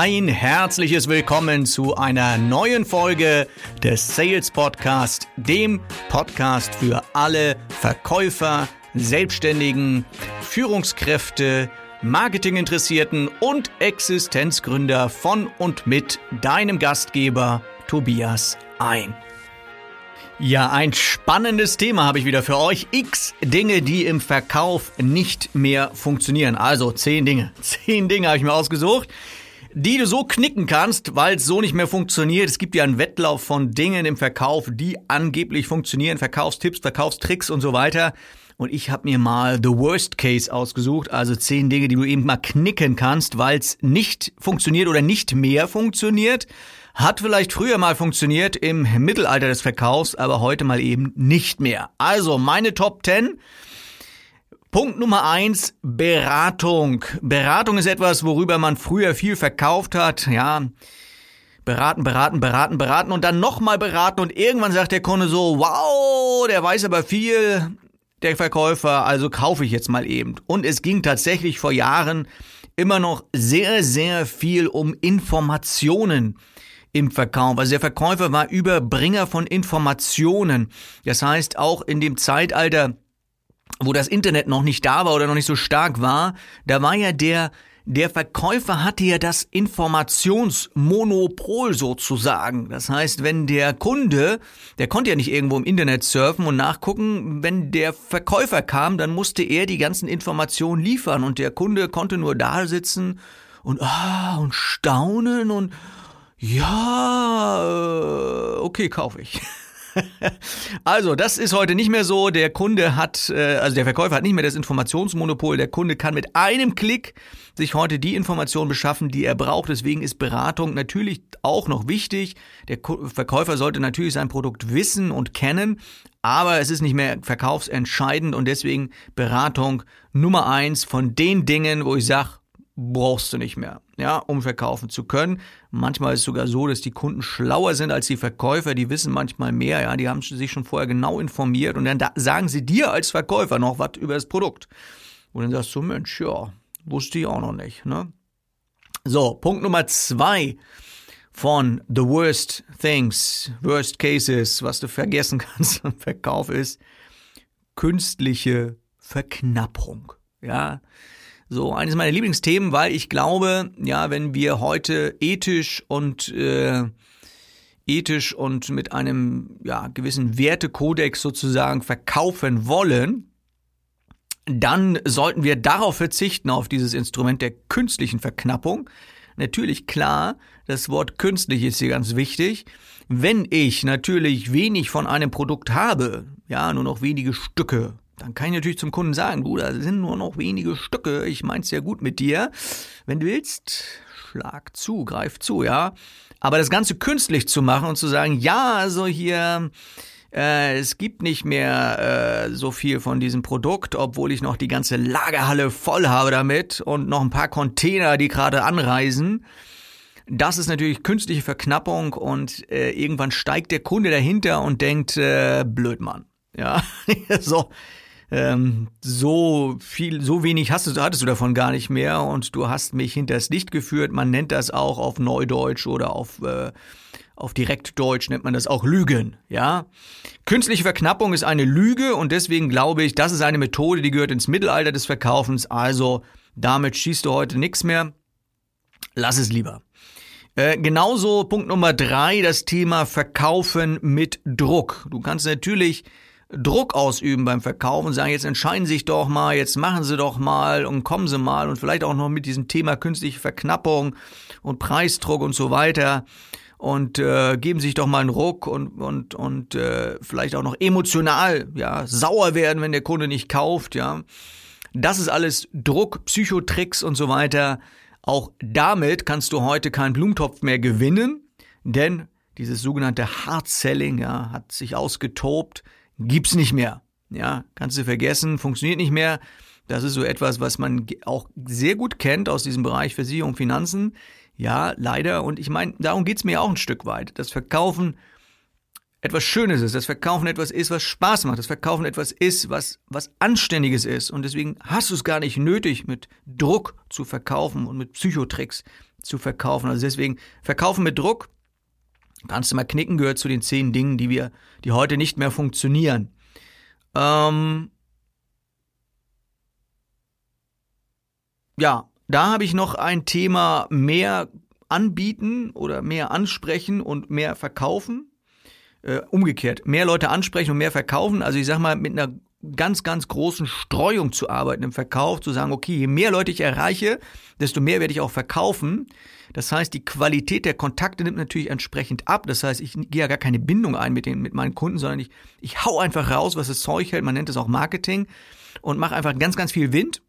Ein herzliches Willkommen zu einer neuen Folge des Sales Podcast, dem Podcast für alle Verkäufer, Selbstständigen, Führungskräfte, Marketinginteressierten und Existenzgründer von und mit deinem Gastgeber Tobias ein. Ja, ein spannendes Thema habe ich wieder für euch. X Dinge, die im Verkauf nicht mehr funktionieren. Also zehn Dinge. Zehn Dinge habe ich mir ausgesucht, die du so knicken kannst, weil es so nicht mehr funktioniert. Es gibt ja einen Wettlauf von Dingen im Verkauf, die angeblich funktionieren. Verkaufstipps, Verkaufstricks und so weiter. Und ich habe mir mal The Worst Case ausgesucht, also zehn Dinge, die du eben mal knicken kannst, weil es nicht funktioniert oder nicht mehr funktioniert. Hat vielleicht früher mal funktioniert im Mittelalter des Verkaufs, aber heute mal eben nicht mehr. Also meine Top 10. Punkt Nummer eins, Beratung. Beratung ist etwas, worüber man früher viel verkauft hat, ja. Beraten, beraten, beraten, beraten und dann nochmal beraten und irgendwann sagt der Kunde so, wow, der weiß aber viel, der Verkäufer, also kaufe ich jetzt mal eben. Und es ging tatsächlich vor Jahren immer noch sehr, sehr viel um Informationen im Verkauf. Also der Verkäufer war Überbringer von Informationen. Das heißt, auch in dem Zeitalter, wo das Internet noch nicht da war oder noch nicht so stark war, da war ja der der Verkäufer hatte ja das Informationsmonopol sozusagen. Das heißt, wenn der Kunde, der konnte ja nicht irgendwo im Internet surfen und nachgucken, wenn der Verkäufer kam, dann musste er die ganzen Informationen liefern und der Kunde konnte nur da sitzen und ah und staunen und ja, äh, okay, kaufe ich. also, das ist heute nicht mehr so. Der Kunde hat, äh, also der Verkäufer hat nicht mehr das Informationsmonopol. Der Kunde kann mit einem Klick sich heute die Information beschaffen, die er braucht. Deswegen ist Beratung natürlich auch noch wichtig. Der Verkäufer sollte natürlich sein Produkt wissen und kennen, aber es ist nicht mehr verkaufsentscheidend und deswegen Beratung Nummer eins von den Dingen, wo ich sage, brauchst du nicht mehr, ja, um verkaufen zu können. Manchmal ist es sogar so, dass die Kunden schlauer sind als die Verkäufer, die wissen manchmal mehr, ja, die haben sich schon vorher genau informiert und dann da sagen sie dir als Verkäufer noch was über das Produkt. Und dann sagst du, Mensch, ja, wusste ich auch noch nicht, ne? So, Punkt Nummer zwei von The Worst Things, Worst Cases, was du vergessen kannst im Verkauf ist künstliche Verknappung, ja. So, eines meiner Lieblingsthemen, weil ich glaube, ja, wenn wir heute ethisch und äh, ethisch und mit einem ja, gewissen Wertekodex sozusagen verkaufen wollen, dann sollten wir darauf verzichten, auf dieses Instrument der künstlichen Verknappung. Natürlich klar, das Wort künstlich ist hier ganz wichtig. Wenn ich natürlich wenig von einem Produkt habe, ja, nur noch wenige Stücke, dann kann ich natürlich zum Kunden sagen, Bruder, es sind nur noch wenige Stücke, ich mein's ja gut mit dir. Wenn du willst, schlag zu, greif zu, ja. Aber das Ganze künstlich zu machen und zu sagen, ja, also hier, äh, es gibt nicht mehr äh, so viel von diesem Produkt, obwohl ich noch die ganze Lagerhalle voll habe damit und noch ein paar Container, die gerade anreisen. Das ist natürlich künstliche Verknappung und äh, irgendwann steigt der Kunde dahinter und denkt, äh, blöd Mann. Ja, so ähm, so viel, so wenig hast du, hattest du davon gar nicht mehr und du hast mich hinters Licht geführt. Man nennt das auch auf Neudeutsch oder auf, äh, auf Direktdeutsch nennt man das auch Lügen, ja. Künstliche Verknappung ist eine Lüge und deswegen glaube ich, das ist eine Methode, die gehört ins Mittelalter des Verkaufens. Also damit schießt du heute nichts mehr. Lass es lieber. Äh, genauso Punkt Nummer drei, das Thema Verkaufen mit Druck. Du kannst natürlich Druck ausüben beim Verkaufen, sagen, jetzt entscheiden Sie sich doch mal, jetzt machen Sie doch mal und kommen Sie mal und vielleicht auch noch mit diesem Thema künstliche Verknappung und Preisdruck und so weiter und äh, geben sich doch mal einen Ruck und und und äh, vielleicht auch noch emotional ja sauer werden, wenn der Kunde nicht kauft, ja. Das ist alles Druck, Psychotricks und so weiter. Auch damit kannst du heute keinen Blumentopf mehr gewinnen, denn dieses sogenannte Hard Selling ja, hat sich ausgetobt gibt's nicht mehr. Ja, kannst du vergessen, funktioniert nicht mehr. Das ist so etwas, was man auch sehr gut kennt aus diesem Bereich Versicherung, Finanzen. Ja, leider. Und ich meine, darum geht's mir auch ein Stück weit. Das Verkaufen etwas Schönes ist, das Verkaufen etwas ist, was Spaß macht, das Verkaufen etwas ist, was, was Anständiges ist. Und deswegen hast du es gar nicht nötig, mit Druck zu verkaufen und mit Psychotricks. zu verkaufen. Also deswegen verkaufen mit Druck. Kannst du mal knicken, gehört zu den zehn Dingen, die wir, die heute nicht mehr funktionieren. Ähm ja, da habe ich noch ein Thema mehr anbieten oder mehr ansprechen und mehr verkaufen. Äh, umgekehrt, mehr Leute ansprechen und mehr verkaufen. Also ich sag mal, mit einer ganz, ganz großen Streuung zu arbeiten im Verkauf, zu sagen, okay, je mehr Leute ich erreiche, desto mehr werde ich auch verkaufen. Das heißt, die Qualität der Kontakte nimmt natürlich entsprechend ab. Das heißt, ich gehe ja gar keine Bindung ein mit, den, mit meinen Kunden, sondern ich, ich hau einfach raus, was das Zeug hält. Man nennt es auch Marketing und mache einfach ganz, ganz viel Wind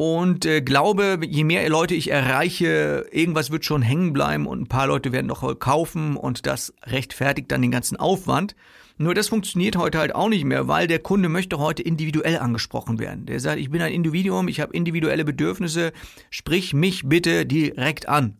und äh, glaube, je mehr Leute ich erreiche, irgendwas wird schon hängen bleiben und ein paar Leute werden noch kaufen und das rechtfertigt dann den ganzen Aufwand. Nur das funktioniert heute halt auch nicht mehr, weil der Kunde möchte heute individuell angesprochen werden. Der sagt, ich bin ein Individuum, ich habe individuelle Bedürfnisse, sprich mich bitte direkt an.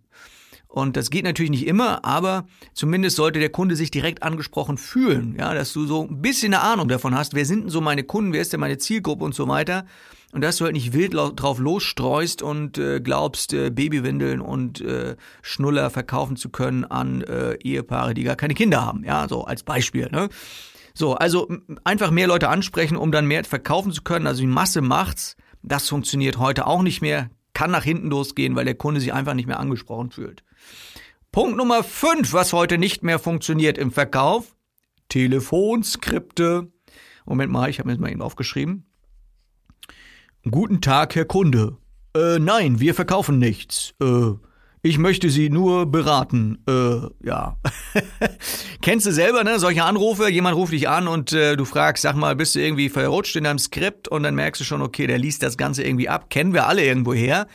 Und das geht natürlich nicht immer, aber zumindest sollte der Kunde sich direkt angesprochen fühlen, ja, dass du so ein bisschen eine Ahnung davon hast, wer sind denn so meine Kunden, wer ist denn meine Zielgruppe und so weiter. Und dass du halt nicht wild drauf losstreust und äh, glaubst, äh, Babywindeln und äh, Schnuller verkaufen zu können an äh, Ehepaare, die gar keine Kinder haben. Ja, so als Beispiel. Ne? So, also einfach mehr Leute ansprechen, um dann mehr verkaufen zu können. Also die Masse macht's. Das funktioniert heute auch nicht mehr. Kann nach hinten losgehen, weil der Kunde sich einfach nicht mehr angesprochen fühlt. Punkt Nummer 5, was heute nicht mehr funktioniert im Verkauf. Telefonskripte. Moment mal, ich habe mir das mal eben aufgeschrieben. Guten Tag, Herr Kunde. Äh, nein, wir verkaufen nichts. Äh, ich möchte Sie nur beraten. Äh, ja. Kennst du selber, ne? Solche Anrufe, jemand ruft dich an und äh, du fragst, sag mal, bist du irgendwie verrutscht in deinem Skript und dann merkst du schon, okay, der liest das Ganze irgendwie ab. Kennen wir alle irgendwo her.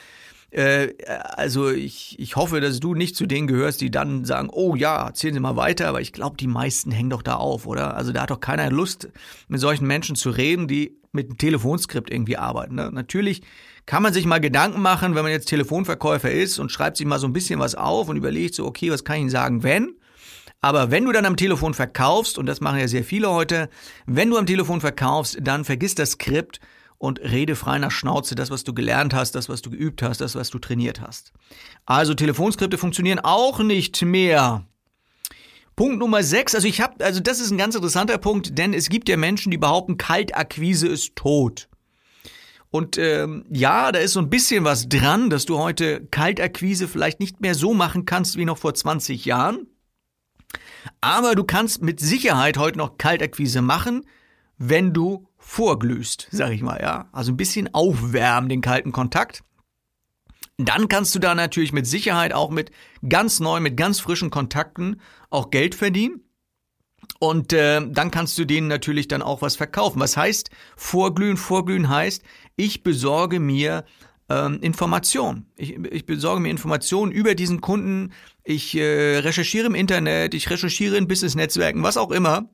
Äh, also ich, ich hoffe, dass du nicht zu denen gehörst, die dann sagen, oh ja, erzählen Sie mal weiter, aber ich glaube, die meisten hängen doch da auf, oder? Also da hat doch keiner Lust, mit solchen Menschen zu reden, die mit einem Telefonskript irgendwie arbeiten. Ne? Natürlich kann man sich mal Gedanken machen, wenn man jetzt Telefonverkäufer ist und schreibt sich mal so ein bisschen was auf und überlegt so, okay, was kann ich Ihnen sagen, wenn? Aber wenn du dann am Telefon verkaufst, und das machen ja sehr viele heute, wenn du am Telefon verkaufst, dann vergiss das Skript und rede frei nach Schnauze das, was du gelernt hast, das, was du geübt hast, das, was du trainiert hast. Also Telefonskripte funktionieren auch nicht mehr. Punkt Nummer 6, also ich habe, also das ist ein ganz interessanter Punkt, denn es gibt ja Menschen, die behaupten, Kaltakquise ist tot. Und ähm, ja, da ist so ein bisschen was dran, dass du heute Kaltakquise vielleicht nicht mehr so machen kannst wie noch vor 20 Jahren. Aber du kannst mit Sicherheit heute noch Kaltakquise machen, wenn du vorglühst, sag ich mal, ja. Also ein bisschen aufwärmen, den kalten Kontakt. Dann kannst du da natürlich mit Sicherheit auch mit ganz neuen, mit ganz frischen Kontakten auch Geld verdienen. Und äh, dann kannst du denen natürlich dann auch was verkaufen. Was heißt vorglühen? Vorglühen heißt, ich besorge mir ähm, Informationen. Ich, ich besorge mir Informationen über diesen Kunden. Ich äh, recherchiere im Internet, ich recherchiere in Business-Netzwerken, was auch immer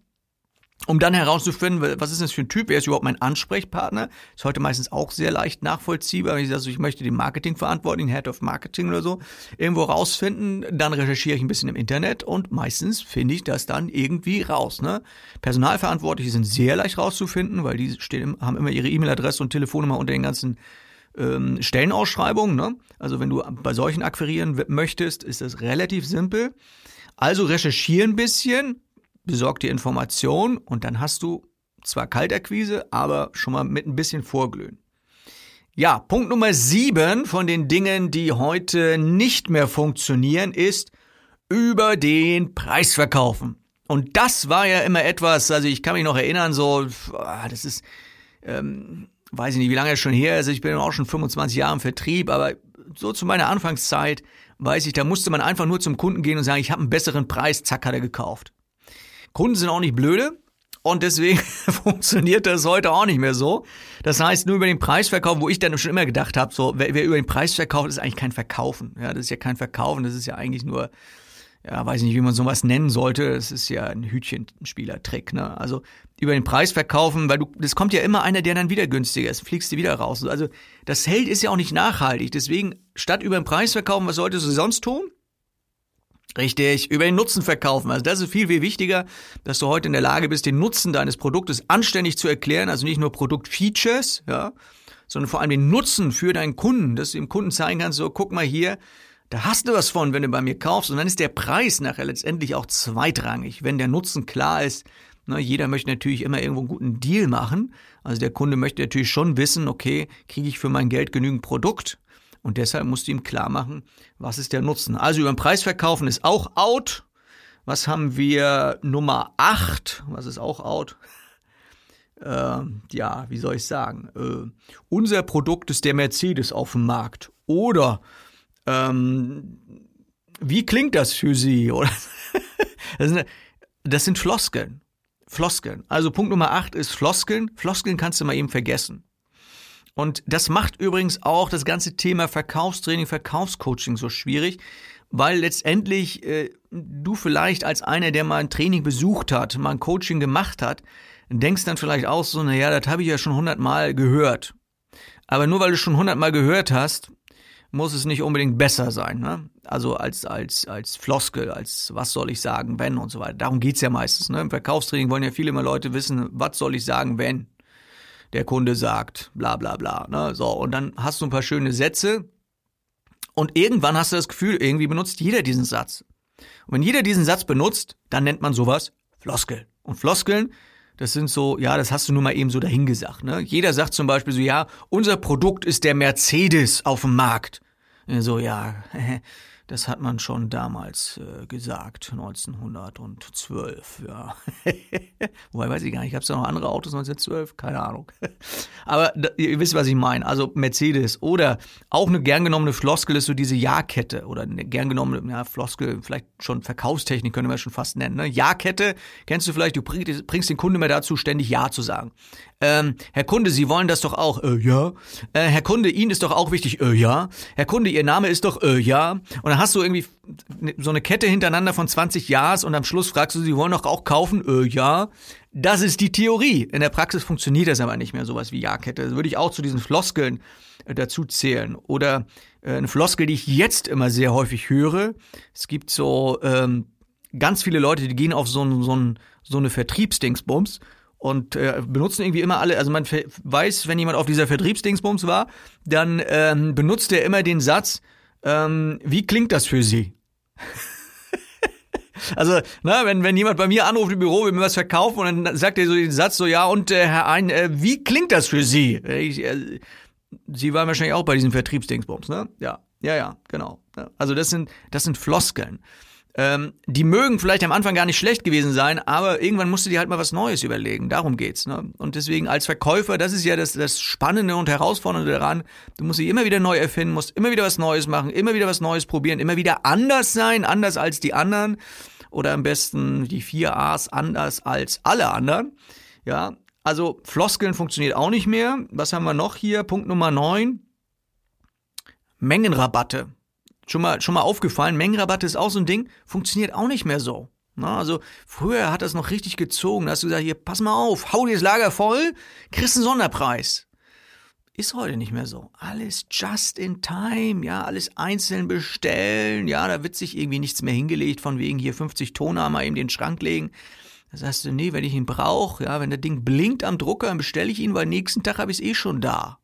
um dann herauszufinden, was ist das für ein Typ, wer ist überhaupt mein Ansprechpartner. Ist heute meistens auch sehr leicht nachvollziehbar. Wenn ich sage, ich möchte den Marketingverantwortlichen, Head of Marketing oder so, irgendwo rausfinden, dann recherchiere ich ein bisschen im Internet und meistens finde ich das dann irgendwie raus. Ne? Personalverantwortliche sind sehr leicht rauszufinden, weil die stehen, haben immer ihre E-Mail-Adresse und Telefonnummer unter den ganzen ähm, Stellenausschreibungen. Ne? Also wenn du bei solchen akquirieren möchtest, ist das relativ simpel. Also recherchiere ein bisschen, besorg dir Informationen und dann hast du zwar Kaltakquise, aber schon mal mit ein bisschen Vorglühen. Ja, Punkt Nummer sieben von den Dingen, die heute nicht mehr funktionieren, ist über den Preis verkaufen. Und das war ja immer etwas, also ich kann mich noch erinnern, so, ah, das ist, ähm, weiß ich nicht, wie lange es schon her ist, ich bin auch schon 25 Jahre im Vertrieb, aber so zu meiner Anfangszeit weiß ich, da musste man einfach nur zum Kunden gehen und sagen, ich habe einen besseren Preis, zack, hat er gekauft. Kunden sind auch nicht blöde. Und deswegen funktioniert das heute auch nicht mehr so. Das heißt, nur über den Preisverkauf, wo ich dann schon immer gedacht habe, so, wer, wer über den Preis verkauft, ist eigentlich kein Verkaufen. Ja, das ist ja kein Verkaufen, das ist ja eigentlich nur, ja, weiß ich nicht, wie man sowas nennen sollte. Das ist ja ein Hütchenspielertrick, ne? Also über den Preis verkaufen, weil du, das kommt ja immer einer, der dann wieder günstiger ist, fliegst du wieder raus. Also das Held ist ja auch nicht nachhaltig. Deswegen, statt über den Preis verkaufen, was solltest du sonst tun? Richtig, über den Nutzen verkaufen. Also das ist viel, viel wichtiger, dass du heute in der Lage bist, den Nutzen deines Produktes anständig zu erklären. Also nicht nur Produktfeatures, ja, sondern vor allem den Nutzen für deinen Kunden, dass du dem Kunden zeigen kannst, so guck mal hier, da hast du was von, wenn du bei mir kaufst. Und dann ist der Preis nachher letztendlich auch zweitrangig, wenn der Nutzen klar ist. Na, jeder möchte natürlich immer irgendwo einen guten Deal machen. Also der Kunde möchte natürlich schon wissen, okay, kriege ich für mein Geld genügend Produkt? Und deshalb musst du ihm klar machen, was ist der Nutzen. Also über den Preis verkaufen ist auch out. Was haben wir? Nummer 8. Was ist auch out? Äh, ja, wie soll ich sagen? Äh, unser Produkt ist der Mercedes auf dem Markt. Oder ähm, wie klingt das für Sie? Oder das, sind, das sind Floskeln. Floskeln. Also Punkt Nummer 8 ist Floskeln. Floskeln kannst du mal eben vergessen. Und das macht übrigens auch das ganze Thema Verkaufstraining, Verkaufscoaching so schwierig, weil letztendlich äh, du vielleicht als einer, der mal ein Training besucht hat, mal ein Coaching gemacht hat, denkst dann vielleicht auch so, naja, das habe ich ja schon hundertmal gehört. Aber nur weil du schon hundertmal gehört hast, muss es nicht unbedingt besser sein. Ne? Also als, als, als Floskel, als was soll ich sagen, wenn und so weiter. Darum geht's ja meistens. Ne? Im Verkaufstraining wollen ja viele immer Leute wissen, was soll ich sagen, wenn der Kunde sagt, bla bla bla. Ne? So, und dann hast du ein paar schöne Sätze und irgendwann hast du das Gefühl, irgendwie benutzt jeder diesen Satz. Und wenn jeder diesen Satz benutzt, dann nennt man sowas Floskel. Und Floskeln, das sind so, ja, das hast du nur mal eben so dahingesagt. Ne? Jeder sagt zum Beispiel so, ja, unser Produkt ist der Mercedes auf dem Markt. So, ja, Das hat man schon damals äh, gesagt, 1912, ja. Wobei weiß ich gar nicht, gab es da noch andere Autos 1912? Keine Ahnung. Aber da, ihr wisst, was ich meine. Also Mercedes oder auch eine gern genommene Floskel ist so diese Ja-Kette oder eine gern genommene ja, Floskel, vielleicht schon Verkaufstechnik können wir schon fast nennen. Ne? Ja-Kette, kennst du vielleicht, du bringst, bringst den Kunden mehr dazu, ständig Ja zu sagen. Ähm, Herr Kunde, Sie wollen das doch auch, äh, ja. Äh, Herr Kunde, Ihnen ist doch auch wichtig, äh, ja. Herr Kunde, Ihr Name ist doch, äh, ja. Und dann hast du irgendwie so eine Kette hintereinander von 20 Ja's und am Schluss fragst du, Sie wollen doch auch kaufen, äh, ja. Das ist die Theorie. In der Praxis funktioniert das aber nicht mehr, sowas wie Ja-Kette. Das würde ich auch zu diesen Floskeln äh, dazu zählen. Oder äh, eine Floskel, die ich jetzt immer sehr häufig höre. Es gibt so ähm, ganz viele Leute, die gehen auf so, so, so eine Vertriebsdingsbums und äh, benutzen irgendwie immer alle, also man weiß, wenn jemand auf dieser Vertriebsdingsbums war, dann ähm, benutzt er immer den Satz, ähm, wie klingt das für Sie? also, na, wenn, wenn jemand bei mir anruft im Büro, will mir was verkaufen und dann sagt er so den Satz so, ja, und äh, Herr Ein, äh, wie klingt das für Sie? Ich, äh, Sie waren wahrscheinlich auch bei diesen Vertriebsdingsbums, ne? Ja, ja, ja, genau. Also das sind, das sind Floskeln. Ähm, die mögen vielleicht am Anfang gar nicht schlecht gewesen sein, aber irgendwann musst du dir halt mal was Neues überlegen. Darum geht's. Ne? Und deswegen als Verkäufer, das ist ja das, das Spannende und Herausfordernde daran. Du musst dich immer wieder neu erfinden, musst immer wieder was Neues machen, immer wieder was Neues probieren, immer wieder anders sein, anders als die anderen. Oder am besten die vier A's anders als alle anderen. Ja, also Floskeln funktioniert auch nicht mehr. Was haben wir noch hier? Punkt Nummer neun. Mengenrabatte schon mal, schon mal aufgefallen, Mengenrabatte ist auch so ein Ding, funktioniert auch nicht mehr so. Na, also früher hat das noch richtig gezogen. Da hast du gesagt, hier, pass mal auf, hau dir das Lager voll, kriegst einen Sonderpreis. Ist heute nicht mehr so. Alles just in time, ja, alles einzeln bestellen, ja, da wird sich irgendwie nichts mehr hingelegt, von wegen hier 50 Toner mal eben den Schrank legen. Da sagst du, nee, wenn ich ihn brauche, ja, wenn das Ding blinkt am Drucker, dann bestelle ich ihn, weil nächsten Tag habe ich es eh schon da.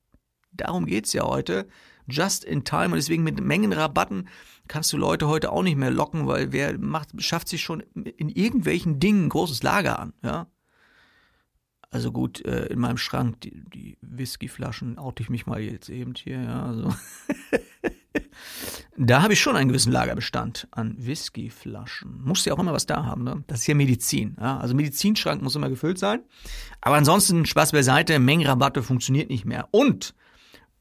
Darum geht's ja heute just in time und deswegen mit Mengenrabatten kannst du Leute heute auch nicht mehr locken, weil wer macht, schafft sich schon in irgendwelchen Dingen ein großes Lager an, ja. Also gut, äh, in meinem Schrank, die, die Whiskyflaschen, oute ich mich mal jetzt eben hier, ja, also. da habe ich schon einen gewissen Lagerbestand an Whiskyflaschen. Musst ja auch immer was da haben, ne? Das ist ja Medizin, ja. Also Medizinschrank muss immer gefüllt sein. Aber ansonsten, Spaß beiseite, Mengenrabatte funktioniert nicht mehr. Und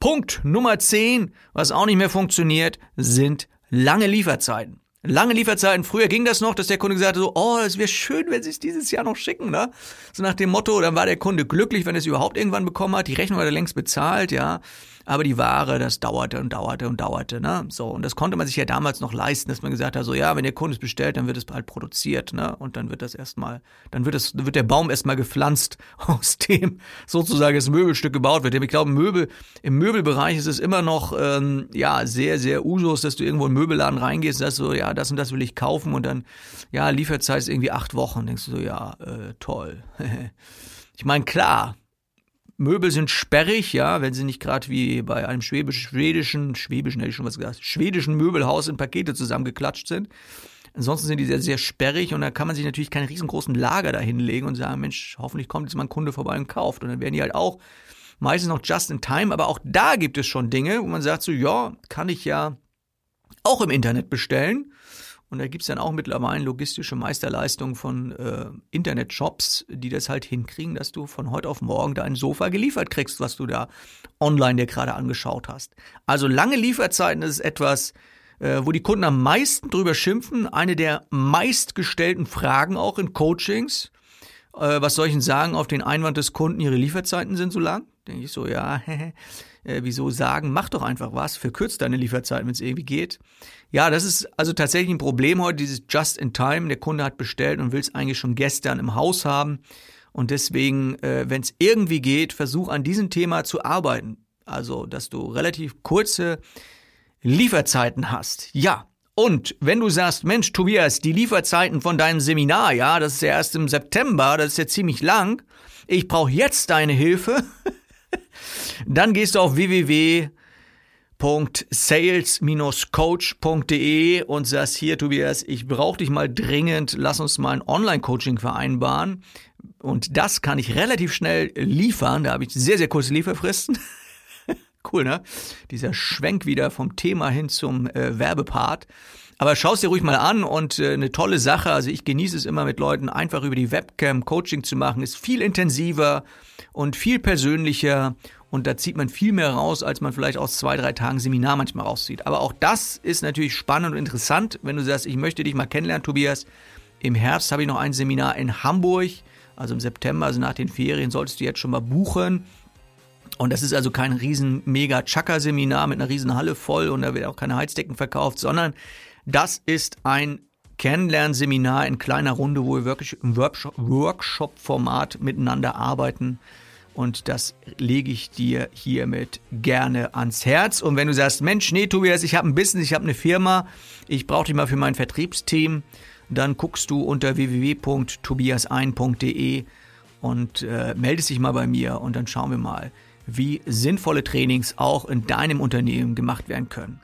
Punkt Nummer 10, was auch nicht mehr funktioniert, sind lange Lieferzeiten. Lange Lieferzeiten. Früher ging das noch, dass der Kunde gesagt hat, so, oh, es wäre schön, wenn Sie es dieses Jahr noch schicken, ne? So nach dem Motto, dann war der Kunde glücklich, wenn er es überhaupt irgendwann bekommen hat. Die Rechnung hat er längst bezahlt, ja aber die Ware, das dauerte und dauerte und dauerte, ne? So, und das konnte man sich ja damals noch leisten, dass man gesagt hat, so, ja, wenn der Kunde es bestellt, dann wird es bald produziert, ne? Und dann wird das erstmal, dann wird das, wird der Baum erstmal gepflanzt, aus dem sozusagen das Möbelstück gebaut wird. Ich glaube, Möbel, im Möbelbereich ist es immer noch, ähm, ja, sehr, sehr Usus, dass du irgendwo in den Möbelladen reingehst, sagst so, ja, das und das will ich kaufen und dann, ja, Lieferzeit ist irgendwie acht Wochen, denkst du so, ja, äh, toll. ich meine, klar, Möbel sind sperrig, ja, wenn sie nicht gerade wie bei einem schwäbisch, schwedischen, schwäbischen hätte ich schon was gesagt, schwedischen Möbelhaus in Pakete zusammengeklatscht sind. Ansonsten sind die sehr, sehr sperrig und da kann man sich natürlich keine riesengroßen Lager da hinlegen und sagen, Mensch, hoffentlich kommt jetzt mal ein Kunde vorbei und kauft. Und dann werden die halt auch meistens noch just in time, aber auch da gibt es schon Dinge, wo man sagt so, ja, kann ich ja auch im Internet bestellen. Und da gibt's dann auch mittlerweile logistische Meisterleistungen von äh, Internetshops, die das halt hinkriegen, dass du von heute auf morgen dein Sofa geliefert kriegst, was du da online dir gerade angeschaut hast. Also lange Lieferzeiten ist etwas, äh, wo die Kunden am meisten drüber schimpfen. Eine der meistgestellten Fragen auch in Coachings. Äh, was soll ich denn sagen auf den Einwand des Kunden, ihre Lieferzeiten sind so lang? Denke ich so, ja, äh, wieso sagen, mach doch einfach was, verkürzt deine Lieferzeiten, wenn es irgendwie geht. Ja, das ist also tatsächlich ein Problem heute, dieses Just in Time. Der Kunde hat bestellt und will es eigentlich schon gestern im Haus haben. Und deswegen, äh, wenn es irgendwie geht, versuch an diesem Thema zu arbeiten. Also, dass du relativ kurze Lieferzeiten hast. Ja. Und wenn du sagst, Mensch, Tobias, die Lieferzeiten von deinem Seminar, ja, das ist ja erst im September, das ist ja ziemlich lang. Ich brauche jetzt deine Hilfe. Dann gehst du auf www.sales-coach.de und sagst hier, Tobias, ich brauche dich mal dringend, lass uns mal ein Online-Coaching vereinbaren. Und das kann ich relativ schnell liefern. Da habe ich sehr, sehr kurze Lieferfristen. cool, ne? Dieser Schwenk wieder vom Thema hin zum äh, Werbepart. Aber schau es dir ruhig mal an und äh, eine tolle Sache. Also ich genieße es immer mit Leuten einfach über die Webcam Coaching zu machen. Ist viel intensiver und viel persönlicher und da zieht man viel mehr raus, als man vielleicht aus zwei, drei Tagen Seminar manchmal rauszieht. Aber auch das ist natürlich spannend und interessant, wenn du sagst, ich möchte dich mal kennenlernen, Tobias. Im Herbst habe ich noch ein Seminar in Hamburg, also im September, also nach den Ferien, solltest du jetzt schon mal buchen. Und das ist also kein riesen mega Chakra-Seminar mit einer riesen Halle voll und da wird auch keine Heizdecken verkauft, sondern das ist ein Kennenlernseminar in kleiner Runde, wo wir wirklich im Workshop-Format miteinander arbeiten. Und das lege ich dir hiermit gerne ans Herz. Und wenn du sagst, Mensch, nee, Tobias, ich habe ein Business, ich habe eine Firma, ich brauche dich mal für mein Vertriebsteam, dann guckst du unter www.tobiasein.de und äh, meldest dich mal bei mir und dann schauen wir mal, wie sinnvolle Trainings auch in deinem Unternehmen gemacht werden können.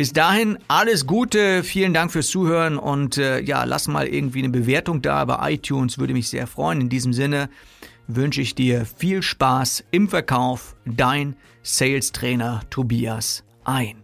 Bis dahin alles Gute, vielen Dank fürs Zuhören und äh, ja, lass mal irgendwie eine Bewertung da bei iTunes, würde mich sehr freuen. In diesem Sinne wünsche ich dir viel Spaß im Verkauf. Dein Sales Trainer Tobias ein.